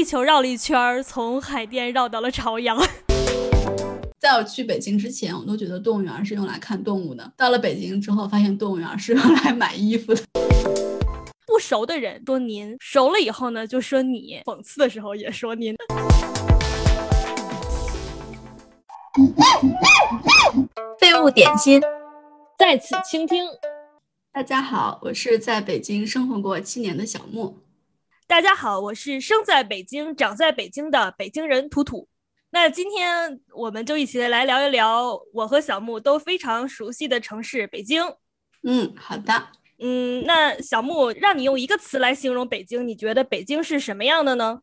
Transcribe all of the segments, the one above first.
地球绕了一圈，从海淀绕到了朝阳。在我去北京之前，我都觉得动物园是用来看动物的。到了北京之后，发现动物园是用来买衣服的。不熟的人说您，熟了以后呢，就说你。讽刺的时候也说您。废物点心，在此倾听。大家好，我是在北京生活过七年的小木。大家好，我是生在北京、长在北京的北京人图图。那今天我们就一起来聊一聊我和小木都非常熟悉的城市北京。嗯，好的。嗯，那小木让你用一个词来形容北京，你觉得北京是什么样的呢？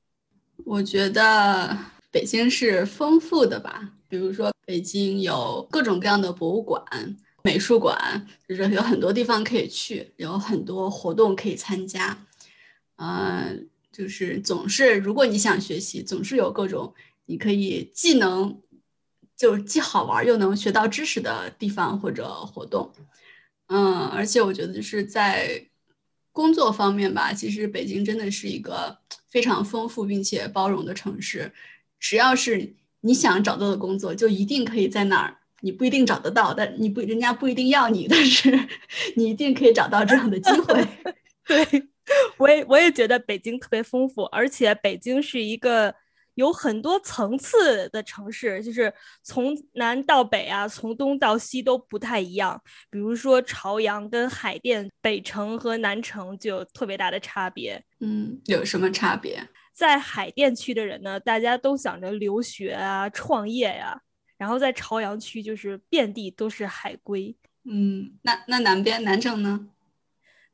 我觉得北京是丰富的吧。比如说，北京有各种各样的博物馆、美术馆，就是有很多地方可以去，有很多活动可以参加。嗯，就是总是如果你想学习，总是有各种。你可以既能就是既好玩又能学到知识的地方或者活动，嗯，而且我觉得就是在工作方面吧，其实北京真的是一个非常丰富并且包容的城市。只要是你想找到的工作，就一定可以在那儿。你不一定找得到，但你不人家不一定要你，但是 你一定可以找到这样的机会。对，我也我也觉得北京特别丰富，而且北京是一个。有很多层次的城市，就是从南到北啊，从东到西都不太一样。比如说朝阳跟海淀，北城和南城就有特别大的差别。嗯，有什么差别？在海淀区的人呢，大家都想着留学啊、创业呀。然后在朝阳区，就是遍地都是海归。嗯，那那南边南城呢？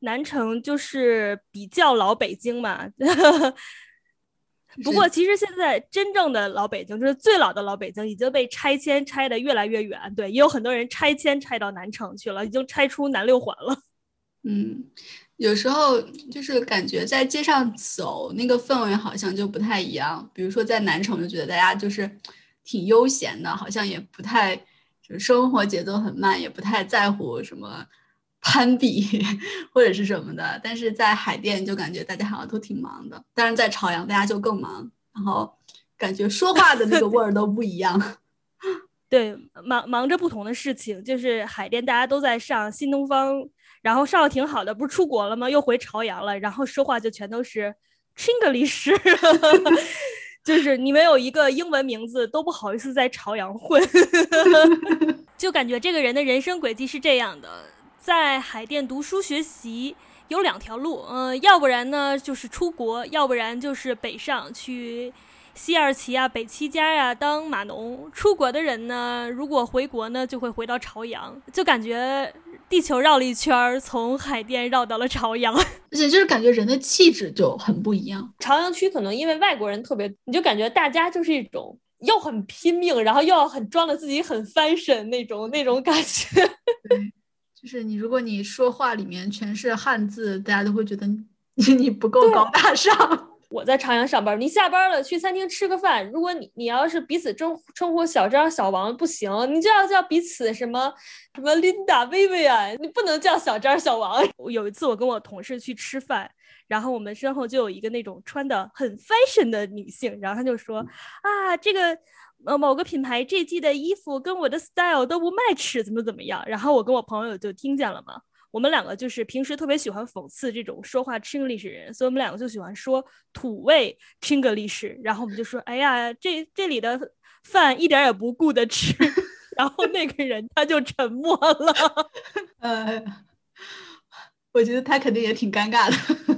南城就是比较老北京嘛。不过，其实现在真正的老北京，就是最老的老北京，已经被拆迁拆的越来越远。对，也有很多人拆迁拆到南城去了，已经拆出南六环了。嗯，有时候就是感觉在街上走，那个氛围好像就不太一样。比如说在南城，就觉得大家就是挺悠闲的，好像也不太就生活节奏很慢，也不太在乎什么。攀比 或者是什么的，但是在海淀就感觉大家好像都挺忙的，但是在朝阳大家就更忙，然后感觉说话的那个味儿都不一样。对，忙忙着不同的事情，就是海淀大家都在上新东方，然后上的挺好的，不是出国了吗？又回朝阳了，然后说话就全都是 Chinglish，就是你们有一个英文名字都不好意思在朝阳混，就感觉这个人的人生轨迹是这样的。在海淀读书学习有两条路，嗯，要不然呢就是出国，要不然就是北上去西二旗啊、北七家呀当码农。出国的人呢，如果回国呢，就会回到朝阳，就感觉地球绕了一圈，从海淀绕到了朝阳，而且就是感觉人的气质就很不一样。朝阳区可能因为外国人特别，你就感觉大家就是一种又很拼命，然后又要很装的自己很 fashion 那种那种感觉。就是你，如果你说话里面全是汉字，大家都会觉得你 你不够高大上。我在朝阳上班，你下班了去餐厅吃个饭，如果你你要是彼此称称呼小张、小王不行，你就要叫彼此什么什么 Linda、Vivian，你不能叫小张、小王。有一次我跟我同事去吃饭，然后我们身后就有一个那种穿的很 fashion 的女性，然后她就说啊这个。呃，某个品牌这季的衣服跟我的 style 都不 match，怎么怎么样？然后我跟我朋友就听见了嘛。我们两个就是平时特别喜欢讽刺这种说话 Chinglish 人，所以我们两个就喜欢说土味 Chinglish。然后我们就说：“哎呀，这这里的饭一点也不顾得吃。”然后那个人他就沉默了。呃，我觉得他肯定也挺尴尬的，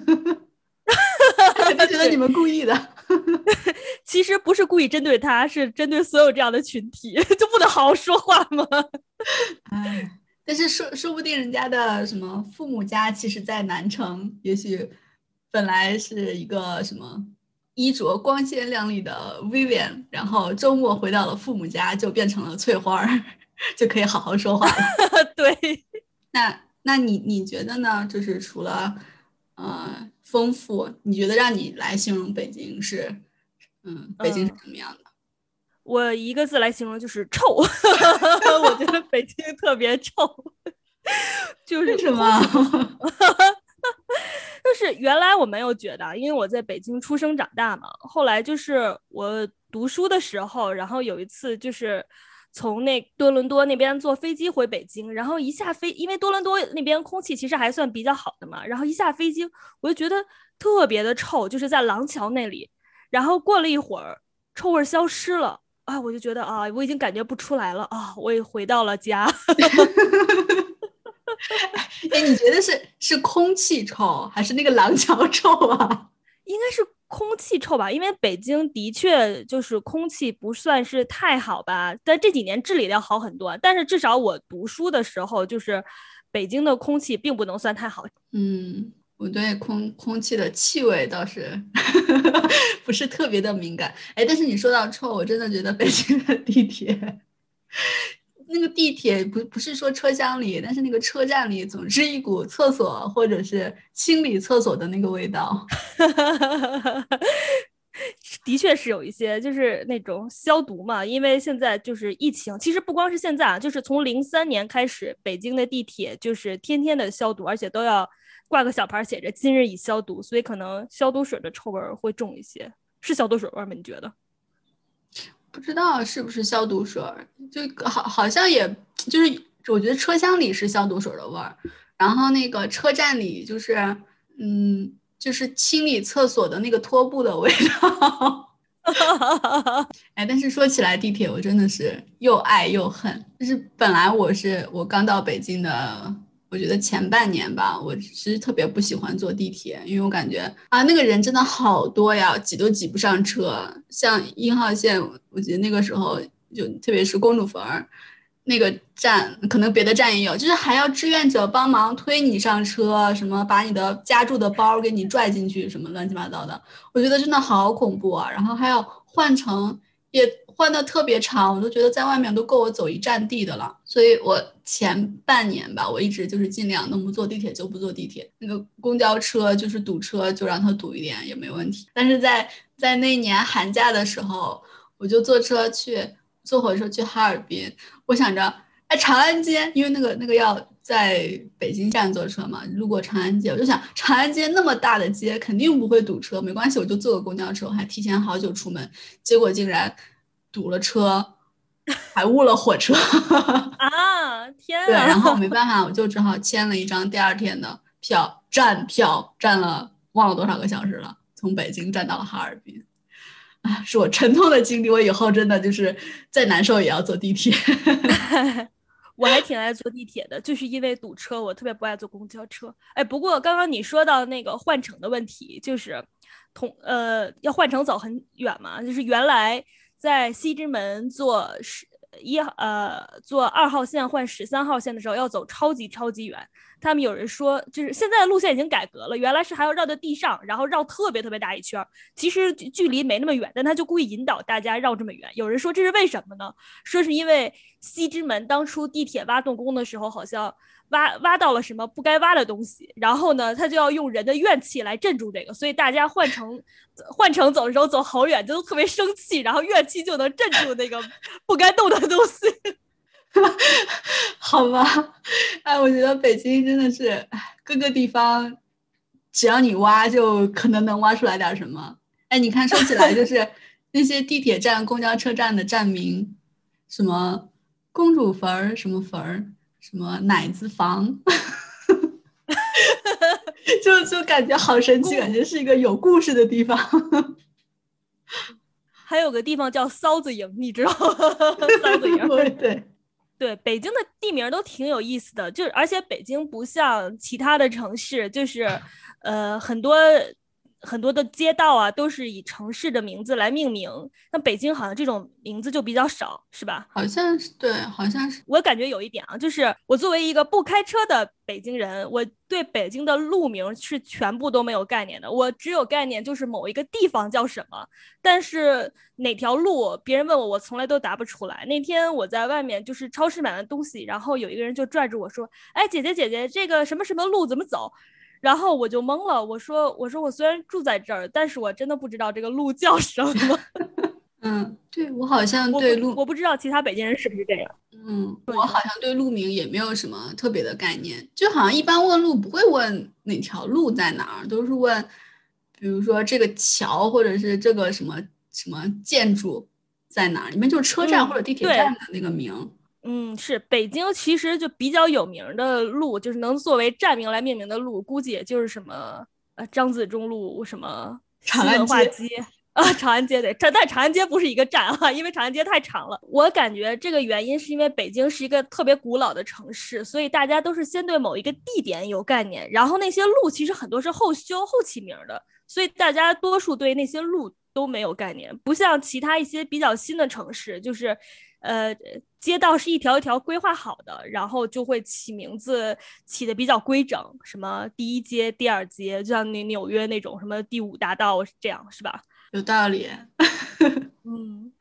肯定觉得你们故意的。其实不是故意针对他，是针对所有这样的群体，就不能好好说话吗？哎，但是说说不定人家的什么父母家，其实在南城，也许本来是一个什么衣着光鲜亮丽的 Vivian，然后周末回到了父母家，就变成了翠花，就可以好好说话了。对，那那你你觉得呢？就是除了呃。丰富，你觉得让你来形容北京是，嗯，北京是什么样的？我一个字来形容就是臭。我觉得北京特别臭，就是什么？就是原来我没有觉得，因为我在北京出生长大嘛。后来就是我读书的时候，然后有一次就是从那多伦多那边坐飞机回北京，然后一下飞，因为多伦多那边空气其实还算比较好的嘛，然后一下飞机我就觉得特别的臭，就是在廊桥那里，然后过了一会儿，臭味消失了啊，我就觉得啊，我已经感觉不出来了啊，我也回到了家。哎，你觉得是是空气臭还是那个廊桥臭啊？应该是空气臭吧，因为北京的确就是空气不算是太好吧，但这几年治理的要好很多。但是至少我读书的时候，就是北京的空气并不能算太好。嗯，我对空空气的气味倒是 不是特别的敏感。哎，但是你说到臭，我真的觉得北京的地铁。那个地铁不不是说车厢里，但是那个车站里总是一股厕所或者是清理厕所的那个味道。的确是有一些，就是那种消毒嘛，因为现在就是疫情。其实不光是现在啊，就是从零三年开始，北京的地铁就是天天的消毒，而且都要挂个小牌写着“今日已消毒”，所以可能消毒水的臭味会重一些。是消毒水味吗？你觉得？不知道是不是消毒水，就好好像也就是，我觉得车厢里是消毒水的味儿，然后那个车站里就是，嗯，就是清理厕所的那个拖布的味道。哎，但是说起来地铁，我真的是又爱又恨。就是本来我是我刚到北京的。我觉得前半年吧，我其实特别不喜欢坐地铁，因为我感觉啊，那个人真的好多呀，挤都挤不上车。像一号线，我觉得那个时候就特别是公主坟儿那个站，可能别的站也有，就是还要志愿者帮忙推你上车，什么把你的夹住的包给你拽进去，什么乱七八糟的，我觉得真的好恐怖啊。然后还要换乘，也换的特别长，我都觉得在外面都够我走一站地的了。所以我前半年吧，我一直就是尽量能不坐地铁就不坐地铁。那个公交车就是堵车，就让它堵一点也没问题。但是在在那年寒假的时候，我就坐车去，坐火车去哈尔滨。我想着，哎，长安街，因为那个那个要在北京站坐车嘛，路过长安街，我就想长安街那么大的街，肯定不会堵车，没关系，我就坐个公交车，我还提前好久出门，结果竟然堵了车。还误了火车啊！天啊！对，然后没办法，我就只好签了一张第二天的票，站票站了忘了多少个小时了，从北京站到了哈尔滨。啊，是我沉痛的经历。我以后真的就是再难受也要坐地铁。我还挺爱坐地铁的，就是因为堵车，我特别不爱坐公交车。哎，不过刚刚你说到那个换乘的问题，就是同呃要换乘走很远嘛，就是原来。在西直门坐十一号呃坐二号线换十三号线的时候，要走超级超级远。他们有人说，就是现在的路线已经改革了，原来是还要绕在地上，然后绕特别特别大一圈。其实距离没那么远，但他就故意引导大家绕这么远。有人说这是为什么呢？说是因为西直门当初地铁挖动工的时候，好像。挖挖到了什么不该挖的东西，然后呢，他就要用人的怨气来镇住这个，所以大家换乘换乘走的时候走好远，就都特别生气，然后怨气就能镇住那个不该动的东西。好吧，哎，我觉得北京真的是各个地方，只要你挖，就可能能挖出来点什么。哎，你看，说起来就 是那些地铁站、公交车站的站名，什么公主坟儿，什么坟儿。什么奶子房，就就感觉好神奇，感觉是一个有故事的地方。还有个地方叫骚子营，你知道吗？骚子营，对对，北京的地名都挺有意思的，就是而且北京不像其他的城市，就是呃很多。很多的街道啊，都是以城市的名字来命名。那北京好像这种名字就比较少，是吧？好像是对，好像是。我感觉有一点啊，就是我作为一个不开车的北京人，我对北京的路名是全部都没有概念的。我只有概念就是某一个地方叫什么，但是哪条路，别人问我，我从来都答不出来。那天我在外面就是超市买完东西，然后有一个人就拽着我说：“哎，姐姐姐姐，这个什么什么路怎么走？”然后我就懵了，我说：“我说我虽然住在这儿，但是我真的不知道这个路叫什么。”嗯，对我好像对路，我不知道其他北京人是不是这样。嗯，我好像对路名也没有什么特别的概念，就好像一般问路不会问哪条路在哪儿，都是问，比如说这个桥或者是这个什么什么建筑在哪儿，里面就是车站嗯或者地铁站的那个名。嗯，是北京其实就比较有名的路，就是能作为站名来命名的路，估计也就是什么呃张自忠路、什么长安街街啊，长安街对，这但长安街不是一个站啊，因为长安街太长了。我感觉这个原因是因为北京是一个特别古老的城市，所以大家都是先对某一个地点有概念，然后那些路其实很多是后修后起名的，所以大家多数对那些路都没有概念，不像其他一些比较新的城市，就是。呃，街道是一条一条规划好的，然后就会起名字起的比较规整，什么第一街、第二街，就像那纽约那种什么第五大道这样，是吧？有道理。嗯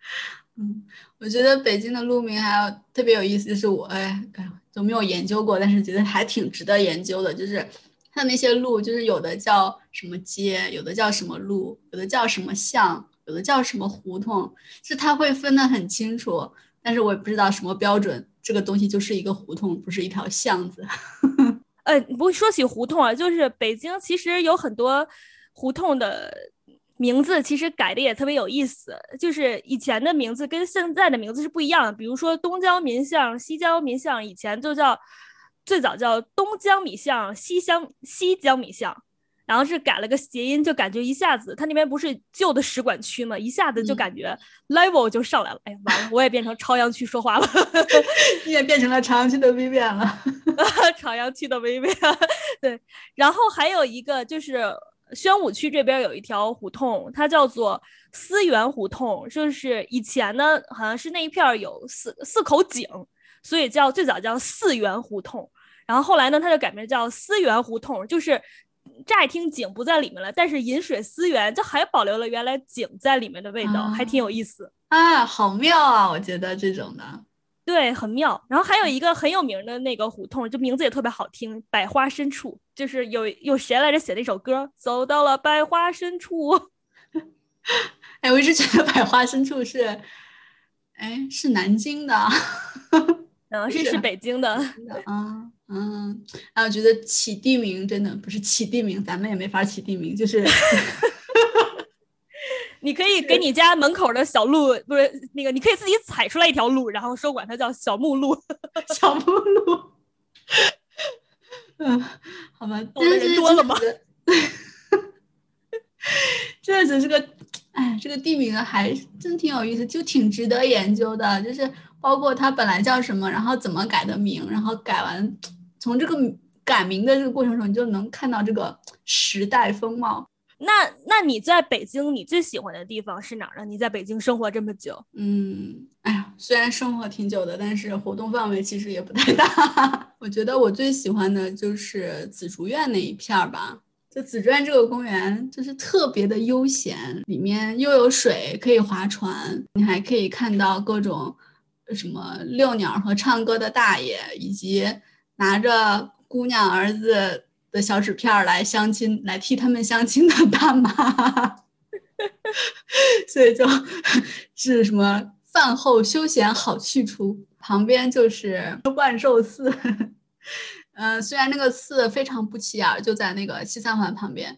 嗯，我觉得北京的路名还有特别有意思，就是我哎哎呀都没有研究过，但是觉得还挺值得研究的。就是它那些路，就是有的叫什么街，有的叫什么路，有的叫什么巷，有的叫什么胡同，是它会分得很清楚。但是我也不知道什么标准，这个东西就是一个胡同，不是一条巷子。呃，不说起胡同啊，就是北京其实有很多胡同的名字，其实改的也特别有意思。就是以前的名字跟现在的名字是不一样的，比如说东郊民巷、西郊民巷，以前就叫最早叫东江米巷、西乡西江米巷，然后是改了个谐音，就感觉一下子它那边不是旧的使馆区嘛，一下子就嗯感觉 level 就上来了。哎呀，完了，我也变成朝阳区说话了。你也变成了朝阳区的 Vivian 了。朝阳区的 Vivian，对，然后还有一个就是宣武区这边有一条胡同，它叫做思源胡同，就是以前呢好像是那一片儿有四四口井，所以叫最早叫四源胡同，然后后来呢它就改名叫思源胡同，就是。乍一听井不在里面了，但是饮水思源，就还保留了原来井在里面的味道，还挺有意思。啊，好妙啊！我觉得这种的。对，很妙。然后还有一个很有名的那个胡同，就名字也特别好听，百花深处，就是有有谁来着写那首歌，走到了百花深处。哎，我一直觉得百花深处是，哎，是南京的。嗯，是是是北京的。啊，嗯，啊，我觉得起地名真的不是起地名，咱们也没法起地名，就是 你可以给你家门口的小路，不是那个，你可以自己踩出来一条路，然后说管它叫小木路。小木路。嗯，好吧，懂的人多了吗？这只是个，哎，这个地名还真挺有意思，就挺值得研究的。就是包括它本来叫什么，然后怎么改的名，然后改完，从这个改名的这个过程中，你就能看到这个时代风貌。那那你在北京，你最喜欢的地方是哪儿呢？你在北京生活这么久，嗯，哎呀，虽然生活挺久的，但是活动范围其实也不太大。我觉得我最喜欢的就是紫竹院那一片儿吧。就紫竹院这个公园，就是特别的悠闲，里面又有水可以划船，你还可以看到各种什么遛鸟和唱歌的大爷，以及拿着姑娘儿子的小纸片儿来相亲，来替他们相亲的大妈。所以就是什么饭后休闲好去处，旁边就是万寿寺。嗯、虽然那个寺非常不起眼儿，就在那个西三环旁边，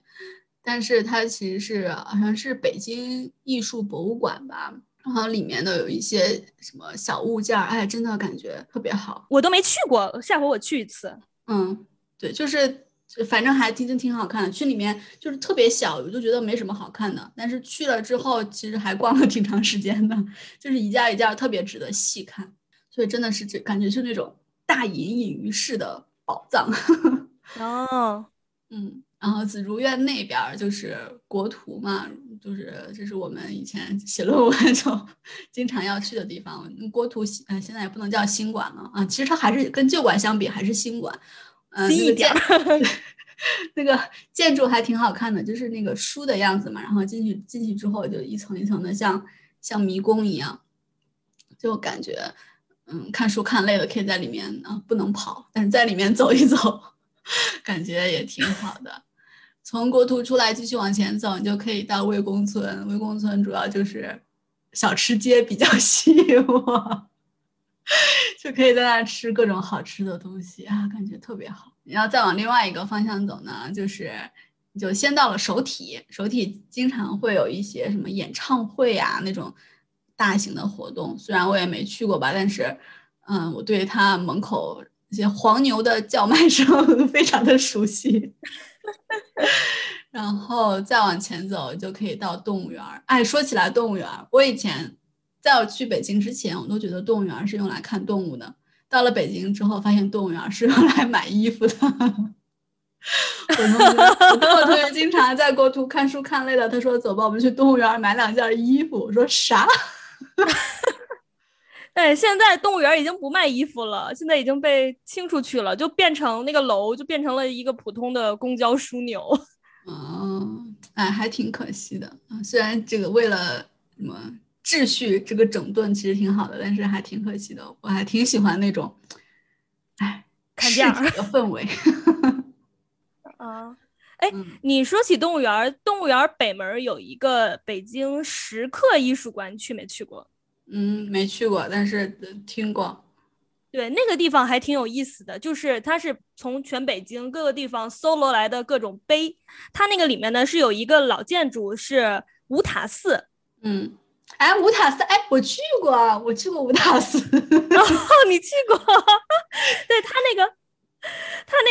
但是它其实是好像是北京艺术博物馆吧，然后里面的有一些什么小物件儿，哎，真的感觉特别好。我都没去过，下回我去一次。嗯，对，就是反正还挺真挺好看的。去里面就是特别小，我就觉得没什么好看的。但是去了之后，其实还逛了挺长时间的，就是一件一件特别值得细看。所以真的是这感觉是那种大隐隐于市的宝藏。哦，嗯，然后紫竹院那边儿就是国图嘛，就是这是我们以前 写论文的时候 经常要去的地方。国图现呃现在也不能叫新馆了啊，其实它还是跟旧馆相比还是新馆。呃，新一那个建点 那个建筑还挺好看的，就是那个书的样子嘛。然后进去进去之后，就一层一层的像像迷宫一样，就感觉嗯，看书看累了，可以在里面啊，不能跑，但是在里面走一走，感觉也挺好的。从国图出来继续往前走，你就可以到魏公村。魏公村主要就是小吃街比较 吸引我。就可以在那吃各种好吃的东西啊，感觉特别好。然后再往另外一个方向走呢，就是就先到了首体，首体经常会有一些什么演唱会啊那种大型的活动，虽然我也没去过吧，但是嗯，我对它门口那些黄牛的叫卖声 非常的熟悉。然后再往前走就可以到动物园儿。哎，说起来动物园儿，我以前在我去北京之前，我都觉得动物园儿是用来看动物的。到了北京之后，发现动物园儿是用来买衣服的。我同学，我同学经常在国图看书看累了，他说：“走吧，我们去动物园买两件衣服。”我说：“啥？” 对，现在动物园已经不卖衣服了，现在已经被清出去了，就变成那个楼，就变成了一个普通的公交枢纽。嗯，哎，还挺可惜的啊。虽然这个为了什么秩序这个整顿其实挺好的，但是还挺可惜的。我还挺喜欢那种，哎，看价的氛围。啊，哎，你说起动物园，动物园北门有一个北京石刻艺术馆，去没去过？嗯，没去过，但是听过。对，那个地方还挺有意思的，就是它是从全北京各个地方搜罗来的各种碑。它那个里面呢是有一个老建筑，是五塔寺。嗯，哎，五塔寺，哎，我去过，我去过五塔寺。哦，你去过？对，它那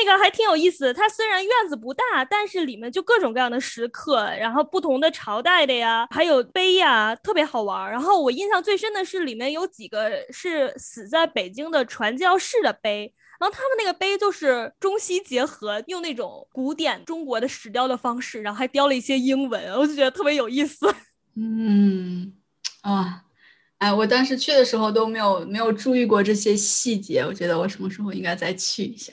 个。还挺有意思，它虽然院子不大，但是里面就各种各样的石刻，然后不同的朝代的呀，还有碑呀，特别好玩。然后我印象最深的是里面有几个是死在北京的传教士的碑，然后他们那个碑就是中西结合，用那种古典中国的石雕的方式，然后还雕了一些英文，我就觉得特别有意思。嗯，啊。哎，我当时去的时候都没有没有注意过这些细节，我觉得我什么时候应该再去一下。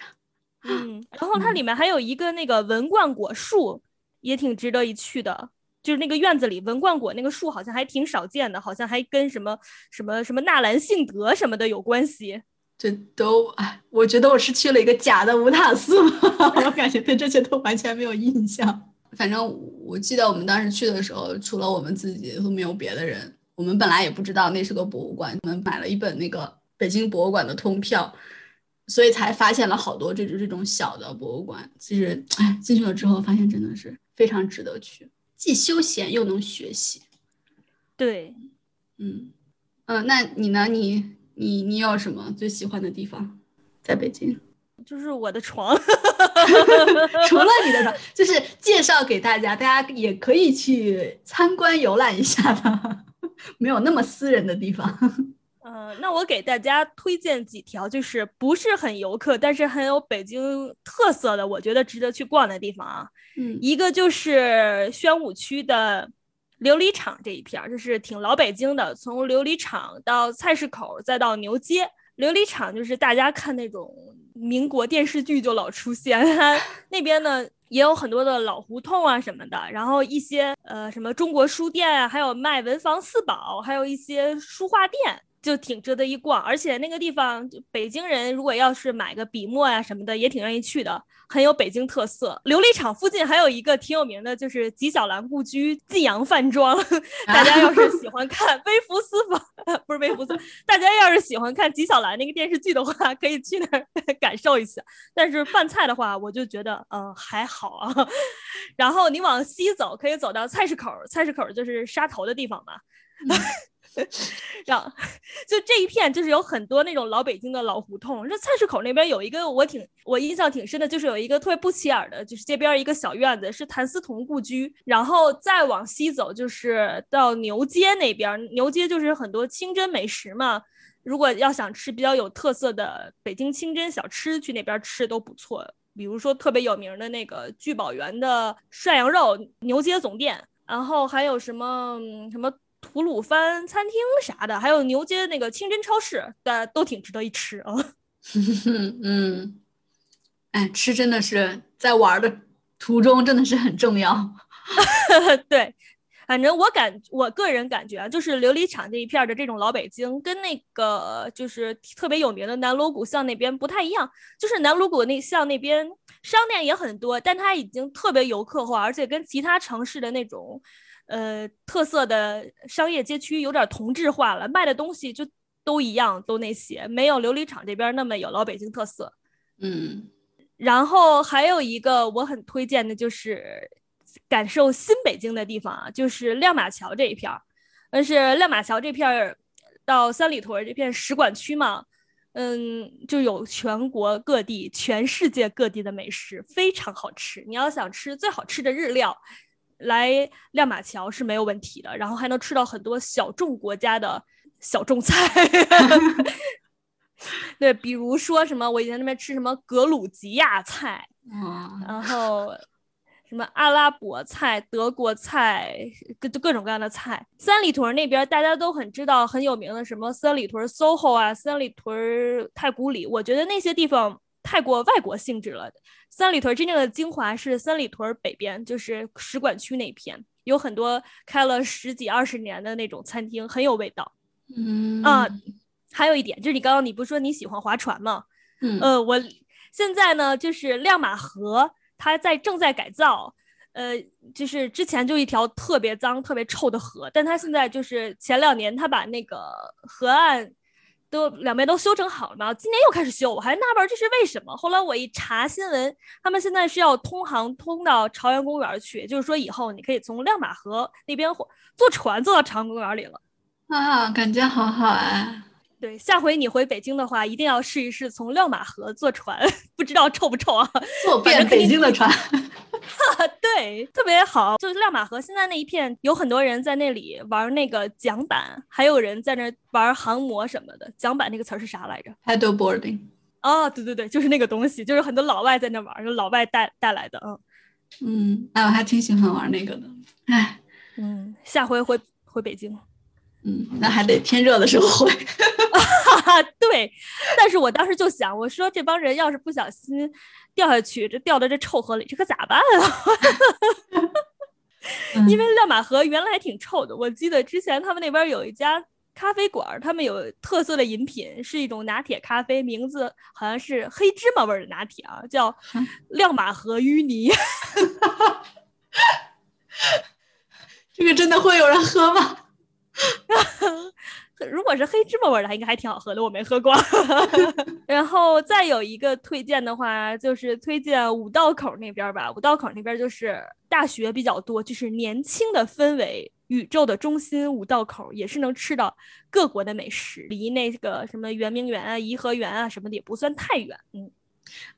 嗯，然后它里面还有一个那个文冠果树，也挺值得一去的。就是那个院子里文冠果那个树好像还挺少见的，好像还跟什么什么什么纳兰性德什么的有关系。这都哎，我觉得我是去了一个假的五塔寺，我感觉对这些都完全没有印象。反正我记得我们当时去的时候，除了我们自己都没有别的人。我们本来也不知道那是个博物馆，我们买了一本那个北京博物馆的通票，所以才发现了好多这种这种小的博物馆。其实，哎，进去了之后发现真的是非常值得去，既休闲又能学习。对，嗯嗯，那你呢？你你你有什么最喜欢的地方？在北京，就是我的床。除了你的床，就是介绍给大家，大家也可以去参观游览一下的。没有那么私人的地方，嗯，那我给大家推荐几条，就是不是很游客，但是很有北京特色的，我觉得值得去逛的地方啊。嗯，一个就是宣武区的琉璃厂这一片儿，就是挺老北京的，从琉璃厂到菜市口，再到牛街。琉璃厂就是大家看那种民国电视剧就老出现，那边呢。也有很多的老胡同啊什么的，然后一些呃什么中国书店啊，还有卖文房四宝，还有一些书画店。就挺值得一逛，而且那个地方，北京人如果要是买个笔墨呀什么的，也挺愿意去的，很有北京特色。琉璃厂附近还有一个挺有名的，就是纪晓岚故居晋阳饭庄。大家要是喜欢看微服私访，不是微服私，大家要是喜欢看纪晓岚那个电视剧的话，可以去那儿 感受一下。但是饭菜的话，我就觉得嗯还好啊。然后你往西走，可以走到菜市口，菜市口就是杀头的地方嘛。让就这一片就是有很多那种老北京的老胡同。这菜市口那边有一个我挺我印象挺深的，就是有一个特别不起眼的，就是街边一个小院子，是谭嗣同故居。然后再往西走，就是到牛街那边。牛街就是很多清真美食嘛。如果要想吃比较有特色的北京清真小吃，去那边吃都不错。比如说特别有名的那个聚宝源的涮羊肉，牛街总店。然后还有什么什么？吐鲁番餐厅啥的，还有牛街那个清真超市，大家都挺值得一吃啊。嗯，哎，吃真的是在玩的途中真的是很重要。对，反正我感我个人感觉啊，就是琉璃厂这一片的这种老北京，跟那个就是特别有名的南锣鼓巷那边不太一样。就是南锣鼓那巷那边商店也很多，但它已经特别游客化，而且跟其他城市的那种。呃，特色的商业街区有点同质化了，卖的东西就都一样，都那些，没有琉璃厂这边那么有老北京特色。嗯然后还有一个我很推荐的，就是感受新北京的地方啊，就是亮马桥这一片儿。但是亮马桥这片儿到三里屯这片使馆区嘛，嗯，就有全国各地、全世界各地的美食，非常好吃。你要想吃最好吃的日料，来亮马桥是没有问题的。然后还能吃到很多小众国家的小众菜。对，比如说什么，我以前那边吃什么格鲁吉亚菜，哇，然后什么阿拉伯菜、德国菜，各各种各样的菜。三里屯那边大家都很知道很有名的什么三里屯 SOHO 啊，三里屯太古里，我觉得那些地方太过外国性质了。三里屯真正的精华是三里屯北边，就是使馆区那片，有很多开了十几二十年的那种餐厅，很有味道。嗯啊还有一点就是你刚刚你不是说你喜欢划船吗？嗯呃，我现在呢就是亮马河，它在正在改造，呃，就是之前就一条特别脏、特别臭的河，但它现在就是前两年它把那个河岸都两边都修整好了嘛，今年又开始修，我还纳闷这是为什么。后来我一查新闻，他们现在是要通航通到朝阳公园去，就是说以后你可以从亮马河那边坐船坐到朝阳公园里了。啊，感觉好好啊。对，下回你回北京的话，一定要试一试从亮马河坐船，不知道臭不臭啊？坐遍北京的船，对，特别好。就是亮马河现在那一片，有很多人在那里玩那个桨板，还有人在那玩航模什么的。桨板那个词儿是啥来着？paddle boarding。哦，对对对，就是那个东西，就是很多老外在那玩，就老外带带来的。嗯嗯，哎，我还挺喜欢玩那个的。哎，嗯，下回回回北京。嗯，那还得天热的时候会。对，但是我当时就想，我说这帮人要是不小心掉下去，这掉到这臭河里，这可咋办啊？因为亮马河原来还挺臭的，我记得之前他们那边有一家咖啡馆，他们有特色的饮品是一种拿铁咖啡，名字好像是黑芝麻味儿的拿铁啊，叫亮马河淤泥。这个真的会有人喝吗？如果是黑芝麻味儿的，应该还挺好喝的，我没喝过。然后再有一个推荐的话，就是推荐五道口那边吧。五道口那边就是大学比较多，就是年轻的氛围。宇宙的中心五道口也是能吃到各国的美食，离那个什么圆明园啊、颐和园啊什么的也不算太远。嗯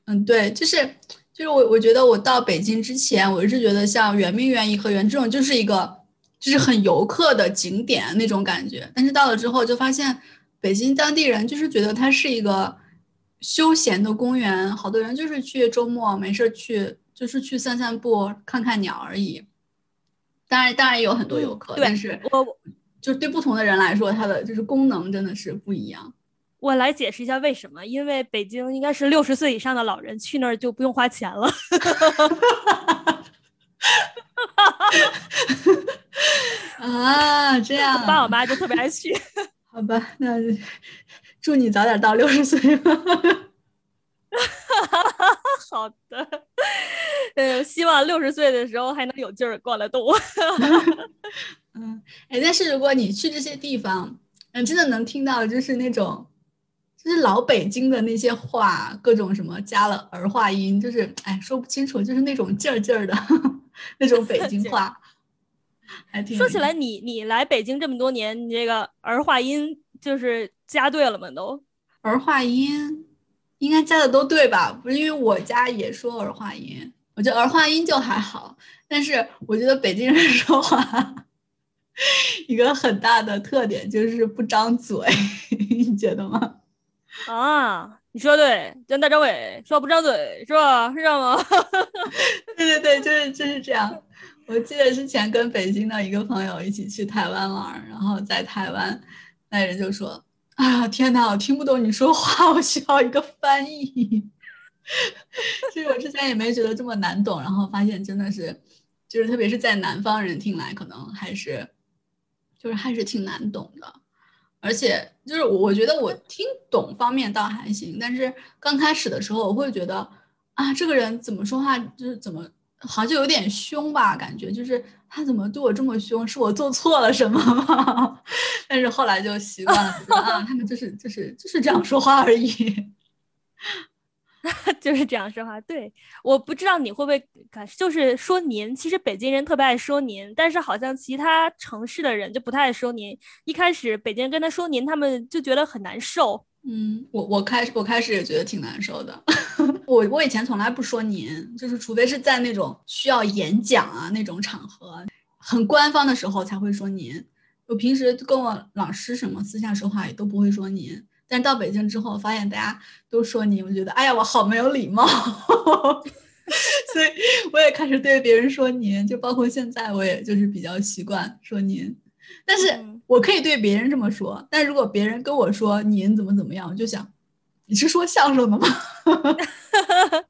嗯，对，就是就是我我觉得我到北京之前，我一直觉得像圆明园、颐和园这种就是一个就是很游客的景点那种感觉，但是到了之后就发现北京当地人就是觉得它是一个休闲的公园，好多人就是去周末没事去就是去散散步、看看鸟而已。当然，当然也有很多游客，对但是我就是对不同的人来说，它的就是功能真的是不一样。我来解释一下为什么，因为北京应该是六十岁以上的老人去那儿就不用花钱了。啊，这样我 爸我啊，妈就特别爱去。好吧，那祝你早点到六十岁吧。好的，呃，希望六十岁的时候还能有劲儿逛得动。嗯，哎，但是如果你去这些地方，嗯，真的能听到就是那种，就是老北京的那些话，各种什么加了儿化音，就是哎说不清楚，就是那种劲儿劲儿的那种北京话，还挺说起来你，你来北京这么多年，你这个儿化音就是加对了吗？都儿化音应该加的都对吧？不是因为我家也说儿化音，我觉得儿化音就还好，但是我觉得北京人 说话一个很大的特点就是不张嘴，你觉得吗？啊，你说对，张大张伟说不张嘴是吧？是这样吗？对对对，就是就是这样。我记得之前跟北京的一个朋友一起去台湾玩，然后在台湾，那人就说：“啊，天呐，我听不懂你说话，我需要一个翻译。”其实我之前也没觉得这么难懂，然后发现真的是，就是特别是在南方人听来，可能还是，就是还是挺难懂的。而且就是我我觉得我听懂方面倒还行，但是刚开始的时候我会觉得啊，这个人怎么说话就是怎么好像就有点凶吧，感觉就是他怎么对我这么凶？是我做错了什么吗？但是后来就习惯了，啊，他们就是就是就是这样说话而已。就是这样说话。对，我不知道你会不会感，就是说您，其实北京人特别爱说您，但是好像其他城市的人就不太爱说您。一开始北京人跟他说您，他们就觉得很难受。嗯，我我开始我开始也觉得挺难受的。我我以前从来不说您，就是除非是在那种需要演讲啊那种场合，很官方的时候才会说您。我平时跟我老师什么私下说话也都不会说您。但到北京之后，发现大家都说您，我觉得哎呀，我好没有礼貌，所以我也开始对别人说您，就包括现在，我也就是比较习惯说您。但是我可以对别人这么说，但如果别人跟我说您怎么怎么样，我就想你是说相声的吗？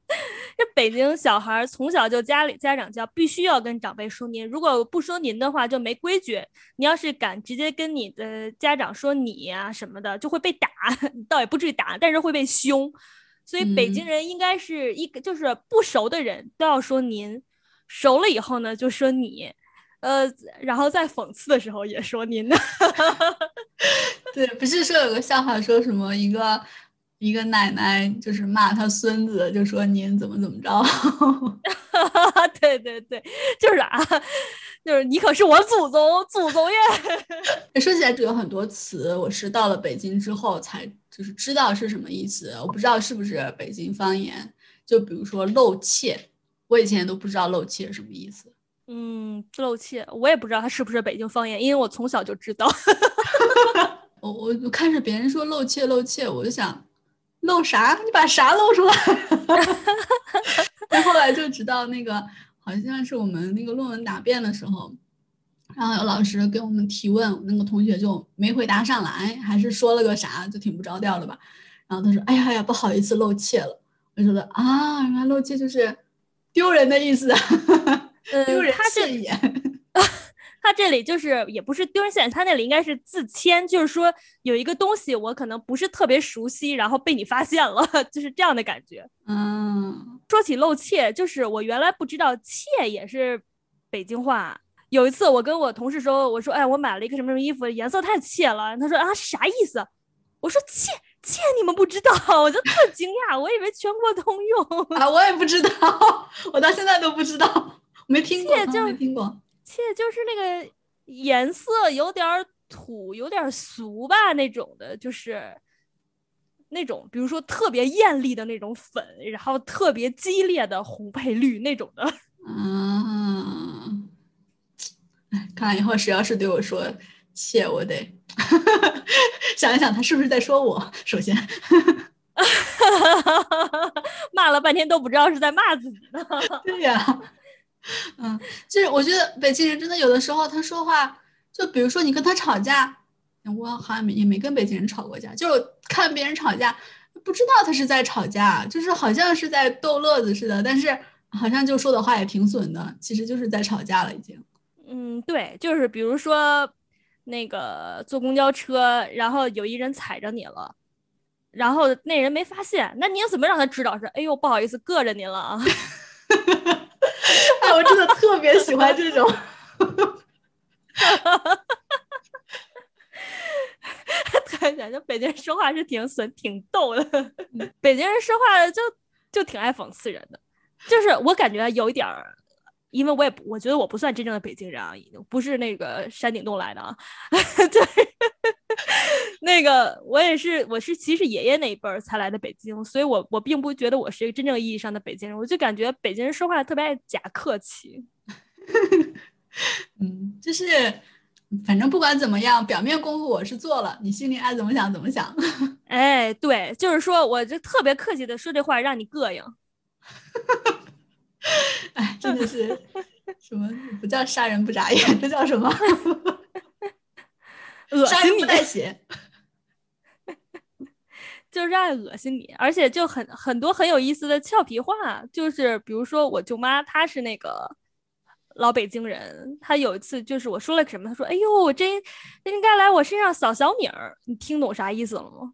这北京小孩从小就家里家长教，必须要跟长辈说您，如果不说您的话就没规矩。你要是敢直接跟你的家长说你啊什么的，就会被打，倒也不至于打，但是会被凶。所以北京人应该是一个，就是不熟的人都要说您，熟了以后呢就说你，呃，然后在讽刺的时候也说您呢。对，不是说有个笑话说什么一个。一个奶奶就是骂他孙子，就说您怎么怎么着。对对对，就是啊，就是你可是我祖宗祖宗耶。说起来就有很多词，我是到了北京之后才就是知道是什么意思。我不知道是不是北京方言，就比如说漏怯，我以前都不知道漏怯什么意思。嗯，漏怯，我也不知道它是不是北京方言，因为我从小就知道。我我看着别人说漏怯漏怯，我就想。露啥？你把啥露出来？后来就直到那个好像是我们那个论文答辩的时候，然后有老师给我们提问，那个同学就没回答上来，还是说了个啥，就挺不着调的吧。然后他说：“哎呀呀，不好意思露怯了。”我觉得啊，原来露怯就是丢人的意思，丢人现眼。他这里就是也不是丢人现眼，他那里应该是自谦，就是说有一个东西我可能不是特别熟悉，然后被你发现了，就是这样的感觉。嗯，说起露怯，就是我原来不知道怯也是北京话。有一次我跟我同事说，我说哎，我买了一个什么什么衣服，颜色太怯了。他说啊是啥意思？我说怯怯你们不知道，我就特惊讶，我以为全国通用啊，我也不知道，我到现在都不知道，没听过，没听过。切，就是那个颜色有点土，有点俗吧，那种的，就是那种，比如说特别艳丽的那种粉，然后特别激烈的红配绿那种的。嗯，哎，看来以后谁要是对我说切，我得 想一想，他是不是在说我？首先，骂了半天都不知道是在骂自己呢。对呀。嗯，就是我觉得北京人真的有的时候他说话，就比如说你跟他吵架，我好像也没跟北京人吵过架，就是看别人吵架，不知道他是在吵架，就是好像是在逗乐子似的，但是好像就说的话也挺损的，其实就是在吵架了已经。嗯，对，就是比如说那个坐公交车，然后有一人踩着你了，然后那人没发现，那你怎么让他知道是？哎呦，不好意思，硌着您了啊。特别喜欢这种，突然觉得北京人说话是挺损、挺逗的。北京人说话就就挺爱讽刺人的，就是我感觉有一点儿，因为我也我觉得我不算真正的北京人啊，不是那个山顶洞来的啊，对。那个我也是，我是其实爷爷那一辈儿才来的北京，所以我我并不觉得我是一个真正意义上的北京人，我就感觉北京人说话特别爱假客气。嗯，就是反正不管怎么样，表面功夫我是做了，你心里爱怎么想怎么想。哎，对，就是说我就特别客气的说这话让你膈应。哎，真的是 什么不叫杀人不眨眼，这叫什么？恶心你带血，就是爱恶心你，而且就很很多很有意思的俏皮话，就是比如说我舅妈，她是那个老北京人，他有一次就是我说了什么，他说：“哎呦，我真应该来我身上扫小米儿。”你听懂啥意思了吗？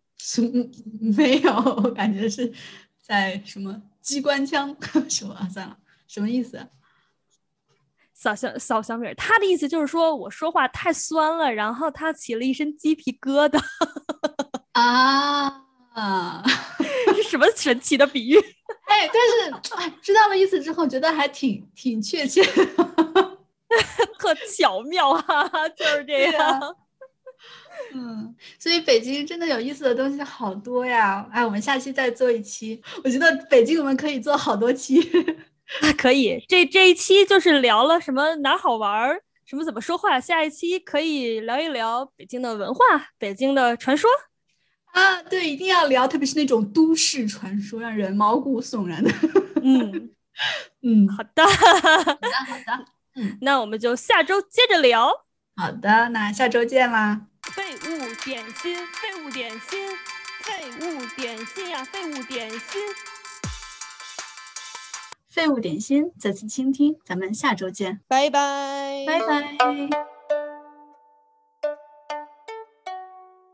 没有，我感觉是在什么机关枪 什么？算了，什么意思？扫小扫小米儿，他的意思就是说我说话太酸了，然后他起了一身鸡皮疙瘩，啊，是什么神奇的比喻？哎，但是哎，知道了意思之后，觉得还挺挺确切的。特巧妙啊，就是这样。啊 嗯，所以北京真的有意思的东西好多呀！哎，我们下期再做一期。我觉得北京我们可以做好多期。啊，可以，这这一期就是聊了什么哪儿好玩儿，什么怎么说话。下一期可以聊一聊北京的文化，北京的传说。啊，对，一定要聊，特别是那种都市传说，让人毛骨悚然的。嗯，嗯，好的，好的，好的，那我们就下周接着聊。好的，那下周见啦。废物点心，废物点心，废物点心呀、废物点心。废物点心，再次倾听，咱们下周见，拜拜，拜拜。